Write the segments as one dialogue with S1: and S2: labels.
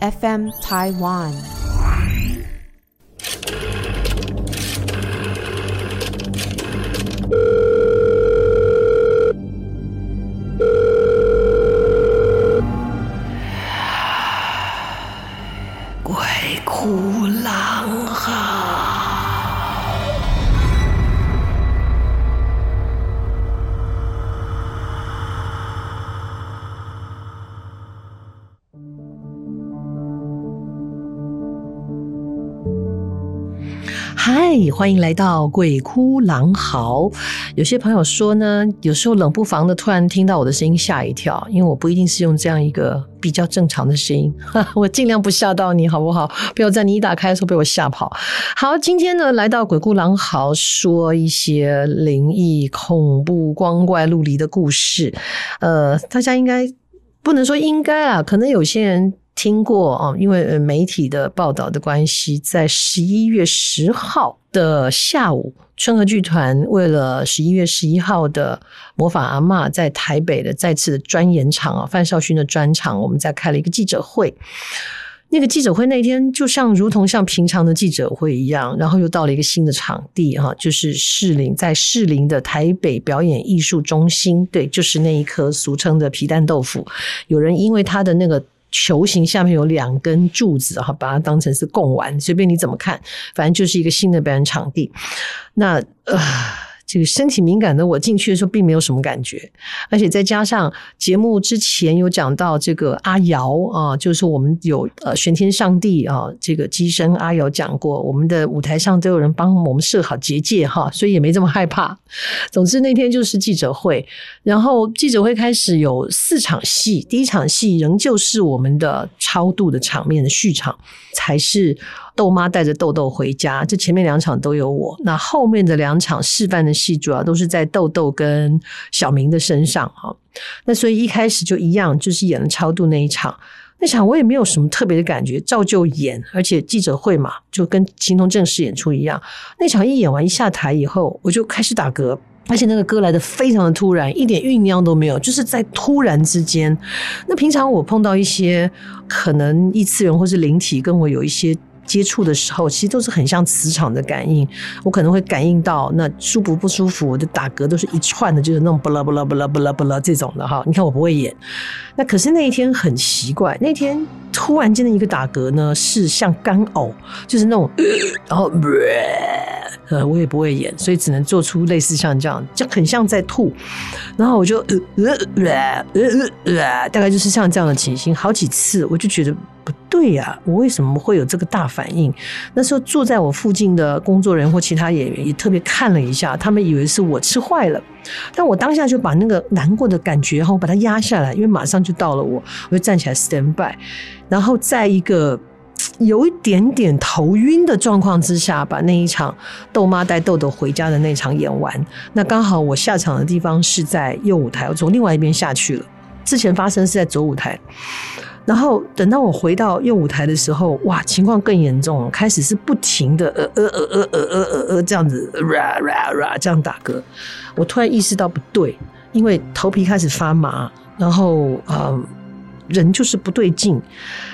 S1: FM Taiwan。
S2: 鬼哭狼嚎。
S3: 欢迎来到《鬼哭狼嚎》。有些朋友说呢，有时候冷不防的突然听到我的声音吓一跳，因为我不一定是用这样一个比较正常的声音，我尽量不吓到你好不好？不要在你一打开的时候被我吓跑。好，今天呢，来到《鬼哭狼嚎》，说一些灵异、恐怖、光怪陆离的故事。呃，大家应该不能说应该啊，可能有些人。听过啊，因为媒体的报道的关系，在十一月十号的下午，春和剧团为了十一月十一号的魔法阿嬷在台北的再次的专演场啊，范少勋的专场，我们在开了一个记者会。那个记者会那天就像如同像平常的记者会一样，然后又到了一个新的场地哈，就是士林，在士林的台北表演艺术中心，对，就是那一颗俗称的皮蛋豆腐，有人因为他的那个。球形下面有两根柱子，哈，把它当成是供玩，随便你怎么看，反正就是一个新的表演场地。那呃。这个身体敏感的我进去的时候并没有什么感觉，而且再加上节目之前有讲到这个阿瑶啊，就是我们有呃玄天上帝啊，这个机身阿瑶讲过，我们的舞台上都有人帮我们设好结界哈，所以也没这么害怕。总之那天就是记者会，然后记者会开始有四场戏，第一场戏仍旧是我们的超度的场面的序场，才是。豆妈带着豆豆回家，这前面两场都有我，那后面的两场示范的戏主要都是在豆豆跟小明的身上哈。那所以一开始就一样，就是演了超度那一场，那场我也没有什么特别的感觉，照旧演，而且记者会嘛，就跟形同正式演出一样。那场一演完一下台以后，我就开始打嗝，而且那个嗝来的非常的突然，一点酝酿都没有，就是在突然之间。那平常我碰到一些可能异次元或是灵体跟我有一些。接触的时候，其实都是很像磁场的感应。我可能会感应到那舒服不舒服，我的打嗝都是一串的，就是那种不啦不啦不啦不啦不啦这种的哈。你看我不会演，那可是那一天很奇怪，那天突然间的一个打嗝呢，是像干呕，就是那种，然后呃，我也不会演，所以只能做出类似像这样，就很像在吐。然后我就呃呃呃呃呃，大概就是像这样的情形，好几次我就觉得。不对呀、我为什么会有这个大反应？那时候坐在我附近的工作人员或其他演员也特别看了一下，他们以为是我吃坏了。但我当下就把那个难过的感觉，然后把它压下来，因为马上就到了我，我就站起来 stand by，然后在一个 有一点点头晕的状况之下，把那一场豆妈带豆豆回家的那场演完。那刚好我下场的地方是在右舞台，我从另外一边下去了。之前发生是在左舞台。然后等到我回到右舞台的时候哇情况更严重开始是不停的呃呃呃呃呃呃呃呃这样子这样打嗝我突然意识到不对因为头皮开始发麻然后呃人就是不对劲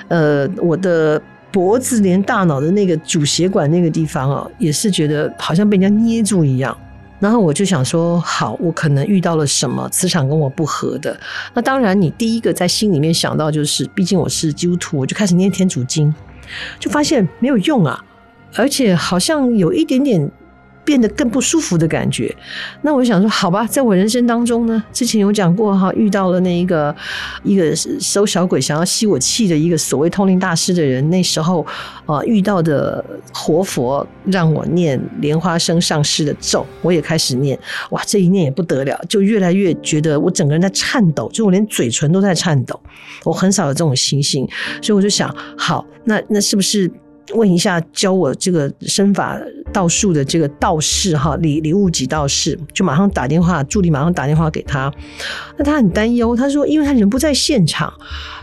S3: 呃我的脖子连大脑的那个主血管那个地方哦也是觉得好像被人家捏住一样。然后我就想说，好，我可能遇到了什么磁场跟我不合的。那当然，你第一个在心里面想到就是，毕竟我是基督徒，我就开始念天主经，就发现没有用啊，而且好像有一点点变得更不舒服的感觉。那我想说，好吧，在我人生当中呢，之前有讲过哈，遇到了那一个一个收小鬼想要吸我气的一个所谓通灵大师的人，那时候啊遇到的活佛让我念莲花生上师的咒，我也开始念，哇，这一念也不得了，就越来越觉得我整个人在颤抖，就我连嘴唇都在颤抖，我很少有这种情形，所以我就想，好，那那是不是？问一下教我这个身法道术的这个道士哈，李李悟吉道士，就马上打电话，助理马上打电话给他。那他很担忧，他说，因为他人不在现场，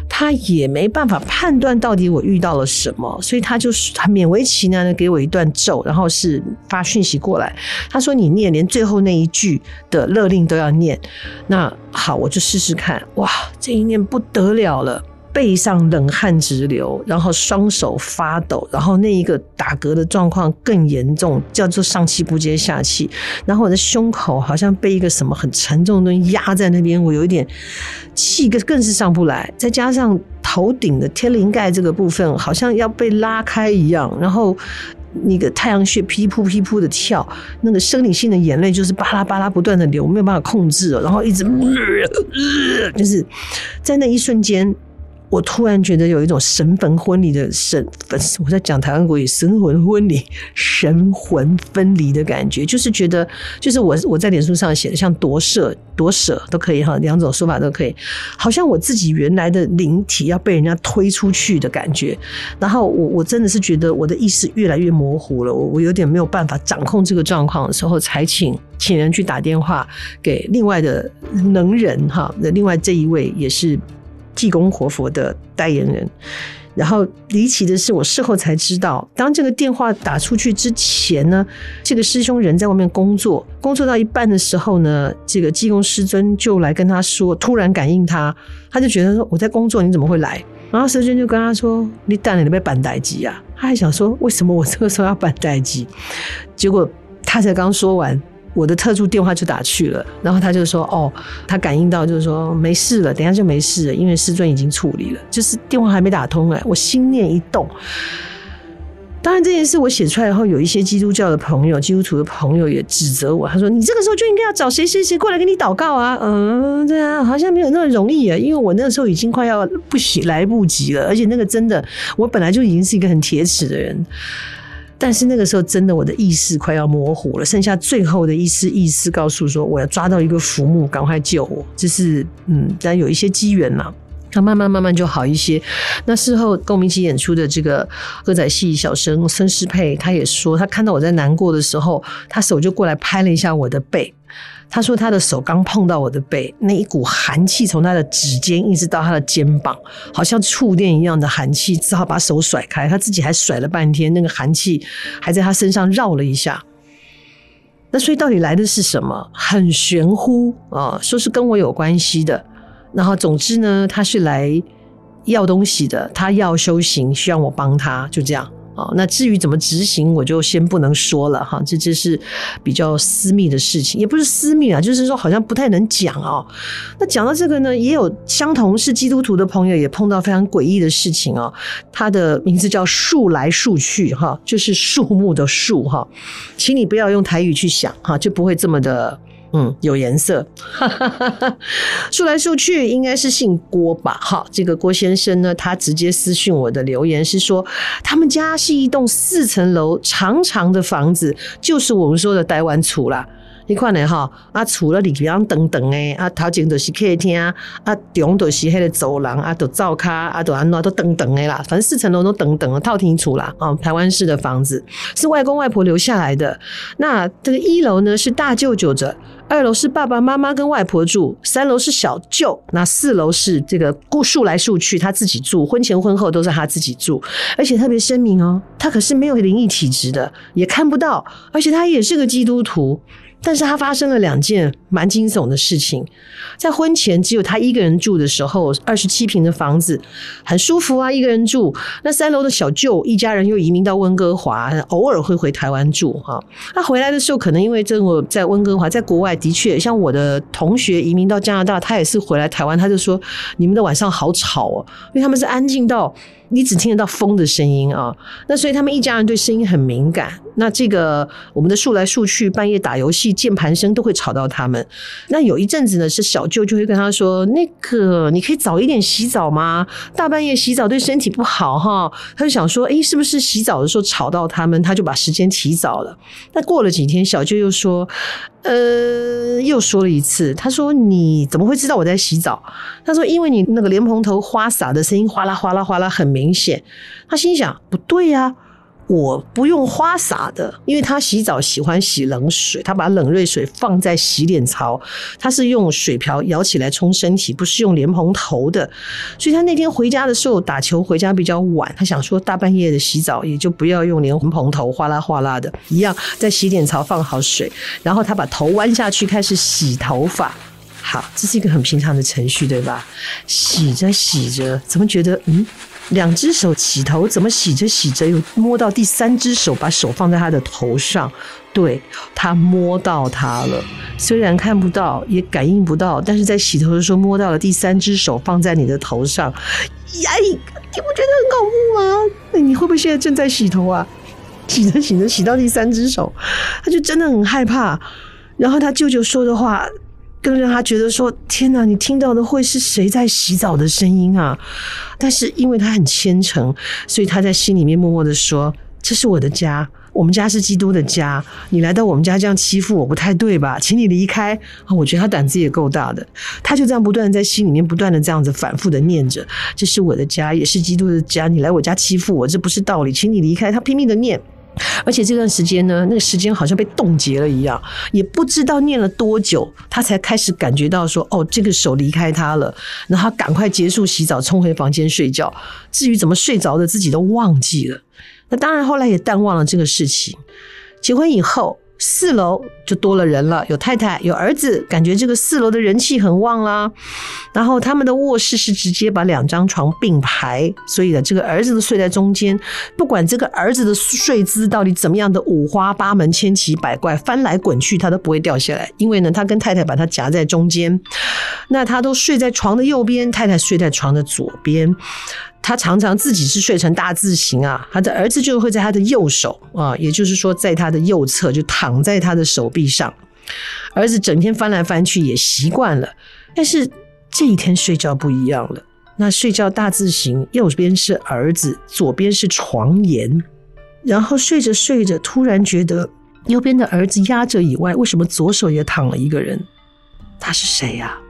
S3: 他也没办法判断到底我遇到了什么，所以他就是很勉为其难的给我一段咒，然后是发讯息过来。他说你念，连最后那一句的勒令都要念。那好，我就试试看。哇，这一念不得了了。背上冷汗直流，然后双手发抖，然后那一个打嗝的状况更严重，叫做上气不接下气。然后我的胸口好像被一个什么很沉重的东西压在那边，我有一点气更更是上不来。再加上头顶的天灵盖这个部分好像要被拉开一样，然后那个太阳穴噼噗噼噗的跳，那个生理性的眼泪就是巴拉巴拉不断的流，没有办法控制了，然后一直、就是在那一瞬间。我突然觉得有一种神魂分离的神，我在讲台湾国语，神魂分离、神魂分离的感觉，就是觉得，就是我我在脸书上写的，像夺舍、夺舍都可以哈，两种说法都可以，好像我自己原来的灵体要被人家推出去的感觉，然后我我真的是觉得我的意识越来越模糊了，我我有点没有办法掌控这个状况的时候，才请请人去打电话给另外的能人哈，那另外这一位也是。济公活佛的代言人，然后离奇的是，我事后才知道，当这个电话打出去之前呢，这个师兄人在外面工作，工作到一半的时候呢，这个济公师尊就来跟他说，突然感应他，他就觉得说我在工作，你怎么会来？然后师尊就跟他说，你等你被办代机啊？他还想说，为什么我这个时候要板代机？结果他才刚说完。我的特助电话就打去了，然后他就说：“哦，他感应到就是说没事了，等下就没事了，因为师尊已经处理了。”就是电话还没打通哎，我心念一动。当然这件事我写出来以后，有一些基督教的朋友、基督徒的朋友也指责我，他说：“你这个时候就应该要找谁谁谁过来给你祷告啊。”嗯，对啊，好像没有那么容易啊，因为我那个时候已经快要不行来不及了，而且那个真的，我本来就已经是一个很铁齿的人。但是那个时候，真的我的意识快要模糊了，剩下最后的一丝意识告诉说，我要抓到一个浮木，赶快救我。这是嗯，但有一些机缘啦，他慢慢慢慢就好一些。那事后跟我们一起演出的这个歌仔戏小生孙诗佩，他也说，他看到我在难过的时候，他手就过来拍了一下我的背。他说他的手刚碰到我的背，那一股寒气从他的指尖一直到他的肩膀，好像触电一样的寒气，只好把手甩开。他自己还甩了半天，那个寒气还在他身上绕了一下。那所以到底来的是什么？很玄乎啊，说是跟我有关系的。然后总之呢，他是来要东西的，他要修行，需要我帮他，就这样。哦，那至于怎么执行，我就先不能说了哈，这这是比较私密的事情，也不是私密啊，就是说好像不太能讲哦。那讲到这个呢，也有相同是基督徒的朋友也碰到非常诡异的事情哦。他的名字叫树来树去哈，就是树木的树哈，请你不要用台语去想哈，就不会这么的。嗯，有颜色，说来说去应该是姓郭吧？哈，这个郭先生呢，他直接私讯我的留言是说，他们家是一栋四层楼长长的房子，就是我们说的台湾厝啦。你看呢，哈，啊，厝了里边等等诶，啊，头前就是客厅，啊，中就是迄个走廊，啊，都灶卡，啊，都安怎都等等诶啦，反正四层楼都等等啊，套厅厝啦，啊，台湾式的房子是外公外婆留下来的。那这个一楼呢是大舅舅的，二楼是爸爸妈妈跟外婆住，三楼是小舅，那四楼是这个姑数来数去他自己住，婚前婚后都是他自己住，而且特别声明哦，他可是没有灵异体质的，也看不到，而且他也是个基督徒。但是他发生了两件蛮惊悚的事情。在婚前只有他一个人住的时候，二十七平的房子很舒服啊，一个人住。那三楼的小舅一家人又移民到温哥华，偶尔会回台湾住哈。他回来的时候，可能因为这我在温哥华，在国外的确，像我的同学移民到加拿大，他也是回来台湾，他就说你们的晚上好吵哦，因为他们是安静到。你只听得到风的声音啊，那所以他们一家人对声音很敏感。那这个我们的数来数去，半夜打游戏，键盘声都会吵到他们。那有一阵子呢，是小舅就会跟他说：“那个你可以早一点洗澡吗？大半夜洗澡对身体不好哈。”他就想说：“诶，是不是洗澡的时候吵到他们？”他就把时间提早了。那过了几天，小舅又说：“呃，又说了一次。他说：‘你怎么会知道我在洗澡？’他说：‘因为你那个莲蓬头花洒的声音哗啦哗啦哗啦很明显。’他心想：不对呀。”我不用花洒的，因为他洗澡喜欢洗冷水，他把冷热水放在洗脸槽，他是用水瓢舀起来冲身体，不是用莲蓬头的。所以他那天回家的时候打球回家比较晚，他想说大半夜的洗澡也就不要用莲蓬头哗啦哗啦的，一样在洗脸槽放好水，然后他把头弯下去开始洗头发。好，这是一个很平常的程序，对吧？洗着洗着，怎么觉得嗯？两只手洗头，怎么洗着洗着又摸到第三只手，把手放在他的头上，对，他摸到他了，虽然看不到，也感应不到，但是在洗头的时候摸到了第三只手放在你的头上，呀，你不觉得很恐怖吗？你会不会现在正在洗头啊？洗着洗着洗到第三只手，他就真的很害怕。然后他舅舅说的话。更让他觉得说：“天哪，你听到的会是谁在洗澡的声音啊？”但是因为他很虔诚，所以他在心里面默默的说：“这是我的家，我们家是基督的家。你来到我们家这样欺负我不太对吧？请你离开。”我觉得他胆子也够大的，他就这样不断的在心里面不断的这样子反复的念着：“这是我的家，也是基督的家。你来我家欺负我，这不是道理，请你离开。”他拼命的念。而且这段时间呢，那个时间好像被冻结了一样，也不知道念了多久，他才开始感觉到说：“哦，这个手离开他了。”然后赶快结束洗澡，冲回房间睡觉。至于怎么睡着的，自己都忘记了。那当然，后来也淡忘了这个事情。结婚以后。四楼就多了人了，有太太，有儿子，感觉这个四楼的人气很旺啦。然后他们的卧室是直接把两张床并排，所以呢，这个儿子都睡在中间。不管这个儿子的睡姿到底怎么样的五花八门、千奇百怪、翻来滚去，他都不会掉下来，因为呢，他跟太太把他夹在中间。那他都睡在床的右边，太太睡在床的左边。他常常自己是睡成大字形啊，他的儿子就会在他的右手啊，也就是说在他的右侧就躺在他的手臂上。儿子整天翻来翻去也习惯了，但是这一天睡觉不一样了。那睡觉大字形，右边是儿子，左边是床沿。然后睡着睡着，突然觉得右边的儿子压着以外，为什么左手也躺了一个人？他是谁呀？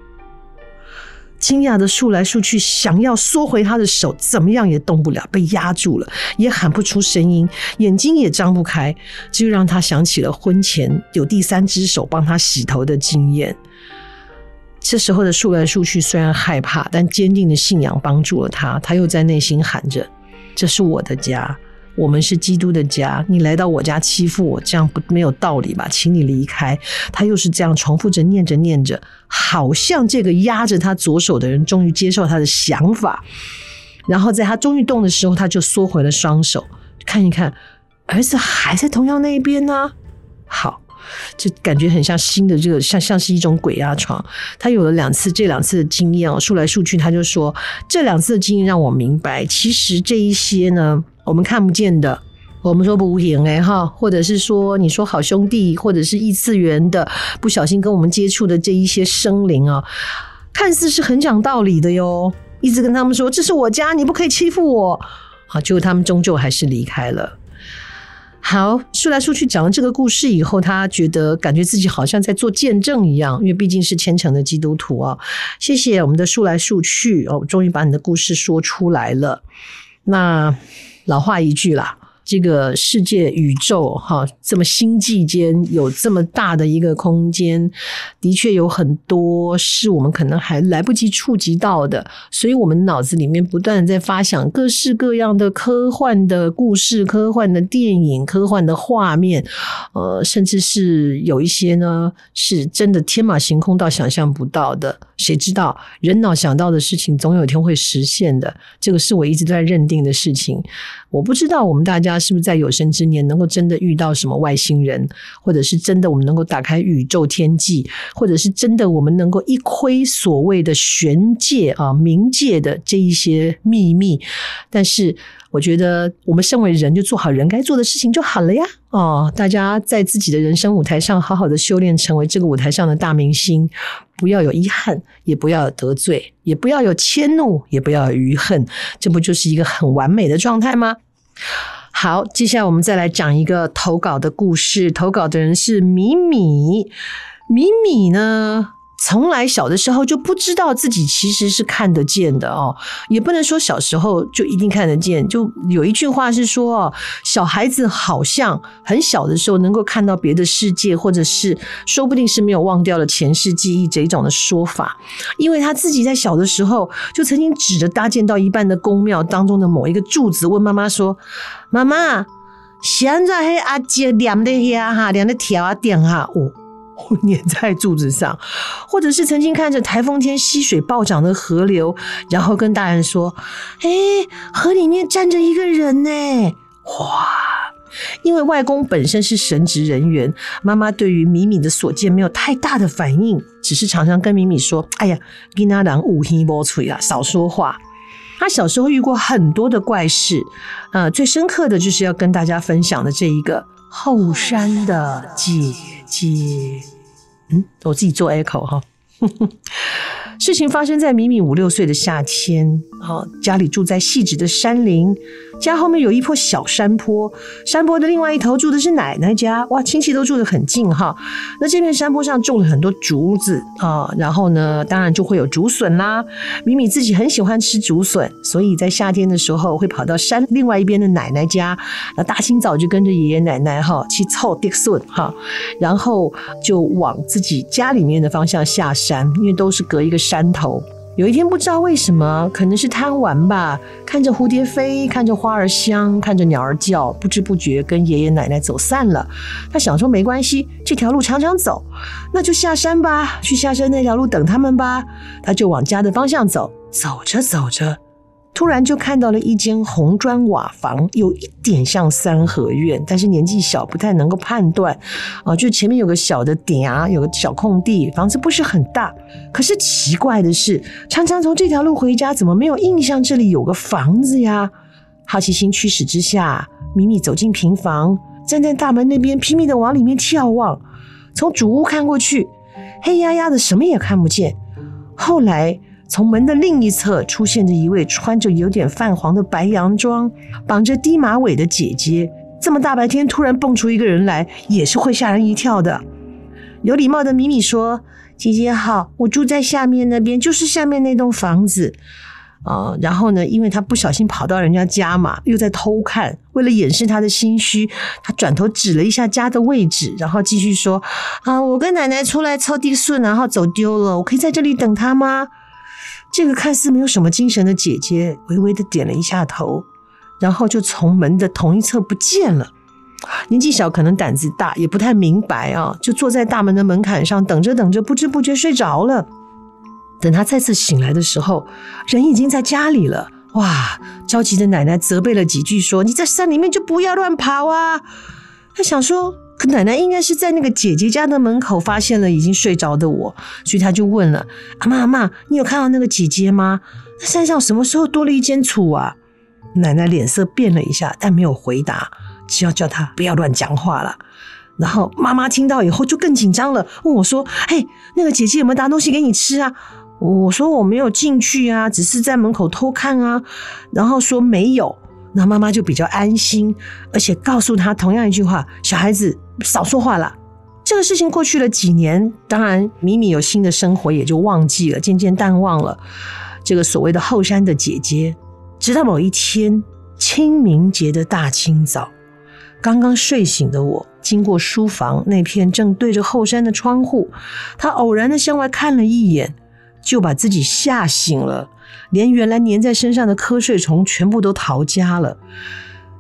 S3: 惊讶的数来数去，想要缩回他的手，怎么样也动不了，被压住了，也喊不出声音，眼睛也张不开，这就让他想起了婚前有第三只手帮他洗头的经验。这时候的数来数去，虽然害怕，但坚定的信仰帮助了他，他又在内心喊着：“这是我的家。”我们是基督的家，你来到我家欺负我，这样不没有道理吧？请你离开。他又是这样重复着念着念着，好像这个压着他左手的人终于接受他的想法，然后在他终于动的时候，他就缩回了双手，看一看儿子还在同样那一边呢、好，就感觉很像新的这个，像像是一种鬼压床。他有了两次这两次的经验哦，数来数去，他就说这两次的经验让我明白，其实这一些呢。我们看不见的，我们说不无形哎哈，或者是说你说好兄弟，或者是异次元的，不小心跟我们接触的这一些生灵啊，看似是很讲道理的哟，一直跟他们说这是我家，你不可以欺负我，好，结果他们终究还是离开了。好，说来说去讲了这个故事以后，他觉得感觉自己好像在做见证一样，因为毕竟是虔诚的基督徒啊。谢谢我们的数来数去哦，终于把你的故事说出来了。那。老话一句啦，这个世界宇宙哈，这么星际间有这么大的一个空间，的确有很多是我们可能还来不及触及到的，所以我们脑子里面不断在发想各式各样的科幻的故事、科幻的电影、科幻的画面，呃，甚至是有一些呢是真的天马行空到想象不到的。谁知道人脑想到的事情总有一天会实现的，这个是我一直都在认定的事情。我不知道我们大家是不是在有生之年能够真的遇到什么外星人，或者是真的我们能够打开宇宙天际，或者是真的我们能够一窥所谓的玄界啊冥界的这一些秘密。但是我觉得我们身为人，就做好人该做的事情就好了呀。哦，大家在自己的人生舞台上好好的修炼，成为这个舞台上的大明星，不要有遗憾，也不要有得罪，也不要有迁怒，也不要有余恨，这不就是一个很完美的状态吗？好，接下来我们再来讲一个投稿的故事。投稿的人是米米，米米呢，从来小的时候就不知道自己其实是看得见的哦，也不能说小时候就一定看得见。就有一句话是说，小孩子好像很小的时候能够看到别的世界，或者是说不定是没有忘掉了前世记忆这一种的说法。因为他自己在小的时候就曾经指着搭建到一半的宫庙当中的某一个柱子，问妈妈说：“妈妈，现在黑阿姐亮的遐哈，亮的条啊点哈哦。”粘在柱子上，或者是曾经看着台风天溪水暴涨的河流，然后跟大人说：“哎，河里面站着一个人呢！”哇！因为外公本身是神职人员，妈妈对于米米的所见没有太大的反应，只是常常跟米米说：“哎呀，囡仔人有耳无嘴啊，少说话。”他小时候遇过很多的怪事，呃，最深刻的就是要跟大家分享的这一个后山的姐姐。嗯，我自己做 echo 哈。事情发生在米米五六岁的夏天，啊，家里住在细致的山林，家后面有一坡小山坡，山坡的另外一头住的是奶奶家，哇，亲戚都住得很近哈。那这片山坡上种了很多竹子啊，然后呢，当然就会有竹笋啦。米米自己很喜欢吃竹笋，所以在夏天的时候会跑到山另外一边的奶奶家，那大清早就跟着爷爷奶奶哈去凑竹笋哈，然后就往自己家里面的方向下山，因为都是隔一个山。头，有一天不知道为什么，可能是贪玩吧，看着蝴蝶飞，看着花儿香，看着鸟儿叫，不知不觉跟爷爷奶奶走散了。他想说没关系，这条路常常走，那就下山吧，去下山那条路等他们吧。他就往家的方向走，走着走着。突然就看到了一间红砖瓦房，有一点像三合院，但是年纪小不太能够判断。啊，就前面有个小的点啊，有个小空地，房子不是很大。可是奇怪的是，常常从这条路回家，怎么没有印象这里有个房子呀？好奇心驱使之下，米米走进平房，站在大门那边拼命的往里面眺望。从主屋看过去，黑压压的，什么也看不见。后来。从门的另一侧出现着一位穿着有点泛黄的白洋装、绑着低马尾的姐姐。这么大白天突然蹦出一个人来，也是会吓人一跳的。有礼貌的米米说：“姐姐好，我住在下面那边，就是下面那栋房子。”啊，然后呢，因为他不小心跑到人家家嘛，又在偷看，为了掩饰他的心虚，他转头指了一下家的位置，然后继续说：“啊，我跟奶奶出来凑地顺，然后走丢了，我可以在这里等他吗？”这个看似没有什么精神的姐姐，微微的点了一下头，然后就从门的同一侧不见了。年纪小，可能胆子大，也不太明白啊，就坐在大门的门槛上等着等着，不知不觉睡着了。等他再次醒来的时候，人已经在家里了。哇！着急的奶奶责备了几句，说：“你在山里面就不要乱跑啊。”他想说。可奶奶应该是在那个姐姐家的门口发现了已经睡着的我，所以她就问了：“阿妈阿妈，你有看到那个姐姐吗？那山上什么时候多了一间厝啊？”奶奶脸色变了一下，但没有回答，只要叫她不要乱讲话了。然后妈妈听到以后就更紧张了，问我说：“嘿，那个姐姐有没有拿东西给你吃啊？”我说：“我没有进去啊，只是在门口偷看啊。”然后说没有，那妈妈就比较安心，而且告诉他同样一句话：“小孩子。”少说话了。这个事情过去了几年，当然米米有新的生活，也就忘记了，渐渐淡忘了这个所谓的后山的姐姐。直到某一天清明节的大清早，刚刚睡醒的我，经过书房那片正对着后山的窗户，他偶然的向外看了一眼，就把自己吓醒了，连原来粘在身上的瞌睡虫全部都逃家了。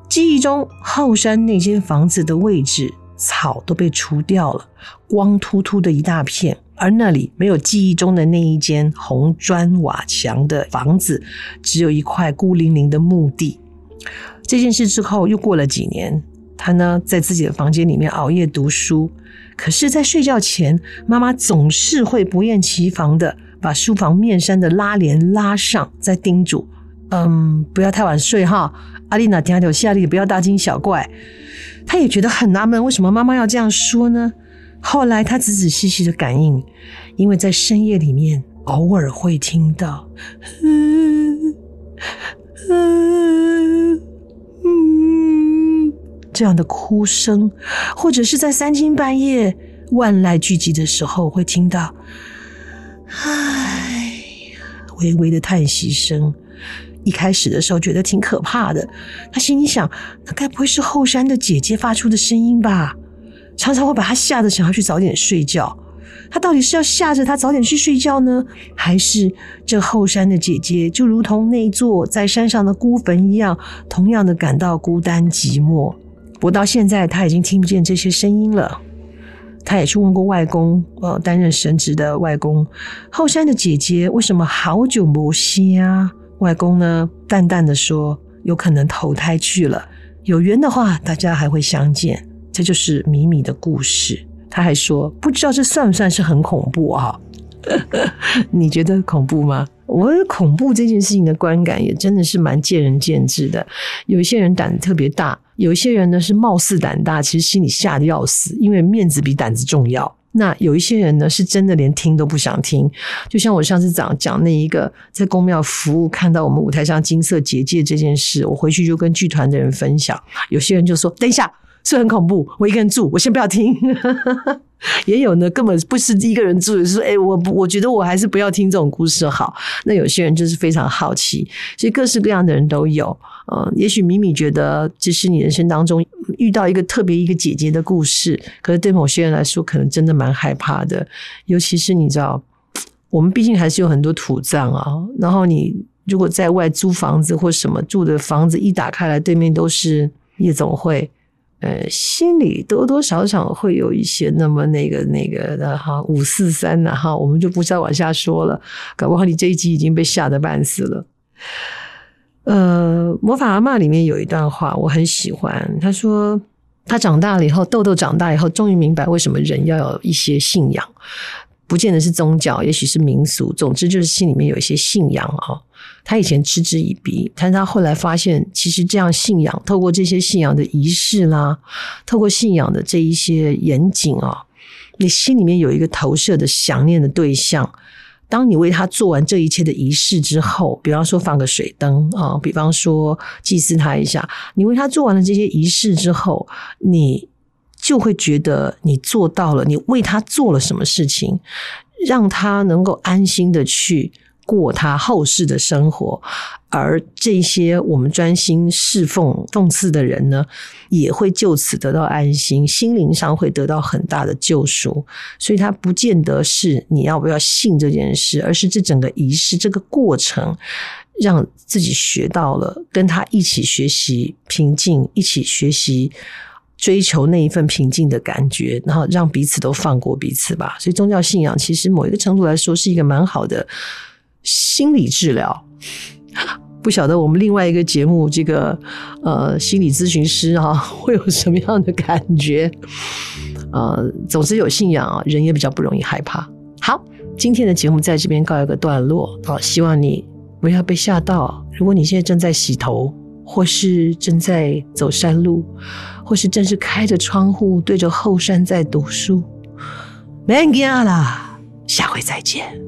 S3: 记忆中后山那间房子的位置，草都被除掉了，光秃秃的一大片，而那里没有记忆中的那一间红砖瓦墙的房子，只有一块孤零零的墓地。这件事之后，又过了几年。他呢，在自己的房间里面熬夜读书，可是，在睡觉前，妈妈总是会不厌其烦的把书房面山的拉帘拉上，再叮嘱：“嗯，不要太晚睡哈，阿丽娜听到下力，不要大惊小怪。”他也觉得很纳闷，为什么妈妈要这样说呢？后来他仔仔细细的感应，因为在深夜里面，偶尔会听到。嗯嗯这样的哭声，或者是在三更半夜万籁俱寂的时候会听到，唉，微微的叹息声。一开始的时候觉得挺可怕的，他心里想，那该不会是后山的姐姐发出的声音吧？常常会把他吓得想要去早点睡觉。他到底是要吓着他早点去睡觉呢，还是这后山的姐姐就如同那座在山上的孤坟一样，同样的感到孤单寂寞？不到现在，他已经听不见这些声音了。他也去问过外公，呃，担任神职的外公，后山的姐姐为什么好久不见啊？外公呢，淡淡的说，有可能投胎去了，有缘的话，大家还会相见。这就是米米的故事。他还说，不知道这算不算是很恐怖啊？你觉得恐怖吗？我恐怖这件事情的观感也真的是蛮见仁见智的。有一些人胆子特别大，有一些人呢是貌似胆大，其实心里吓得要死，因为面子比胆子重要。那有一些人呢是真的连听都不想听，就像我上次讲讲那一个在公庙服务看到我们舞台上金色结界这件事，我回去就跟剧团的人分享，有些人就说：“等一下。”是很恐怖，我一个人住，我先不要听。也有呢，根本不是一个人住，是说，哎，我我觉得我还是不要听这种故事好。那有些人就是非常好奇，所以各式各样的人都有。嗯，也许米米觉得这是你人生当中遇到一个特别一个姐姐的故事，可是对某些人来说，可能真的蛮害怕的。尤其是你知道，我们毕竟还是有很多土葬啊。然后你如果在外租房子或什么住的房子一打开来，对面都是夜总会。呃，心里多多少少会有一些那么那个那个的哈，五四三的哈，我们就不再往下说了。搞不好你这一集已经被吓得半死了。呃，魔法阿嬷里面有一段话我很喜欢，他说他长大了以后，豆豆长大以后，终于明白为什么人要有一些信仰。不见得是宗教，也许是民俗，总之就是心里面有一些信仰啊。他以前嗤之以鼻，但是他后来发现，其实这样信仰，透过这些信仰的仪式啦，透过信仰的这一些严谨啊，你心里面有一个投射的想念的对象。当你为他做完这一切的仪式之后，比方说放个水灯啊，比方说祭祀他一下，你为他做完了这些仪式之后，你。就会觉得你做到了，你为他做了什么事情，让他能够安心的去过他后世的生活，而这些我们专心侍奉、奉祀的人呢，也会就此得到安心，心灵上会得到很大的救赎。所以，他不见得是你要不要信这件事，而是这整个仪式、这个过程，让自己学到了，跟他一起学习平静，一起学习。追求那一份平静的感觉，然后让彼此都放过彼此吧。所以宗教信仰其实某一个程度来说是一个蛮好的心理治疗。不晓得我们另外一个节目这个呃心理咨询师啊 会有什么样的感觉？呃，总之有信仰啊，人也比较不容易害怕。好，今天的节目在这边告一个段落。好，希望你不要被吓到。如果你现在正在洗头，或是正在走山路，或是正是开着窗户对着后山在读书，mangala，下回再见。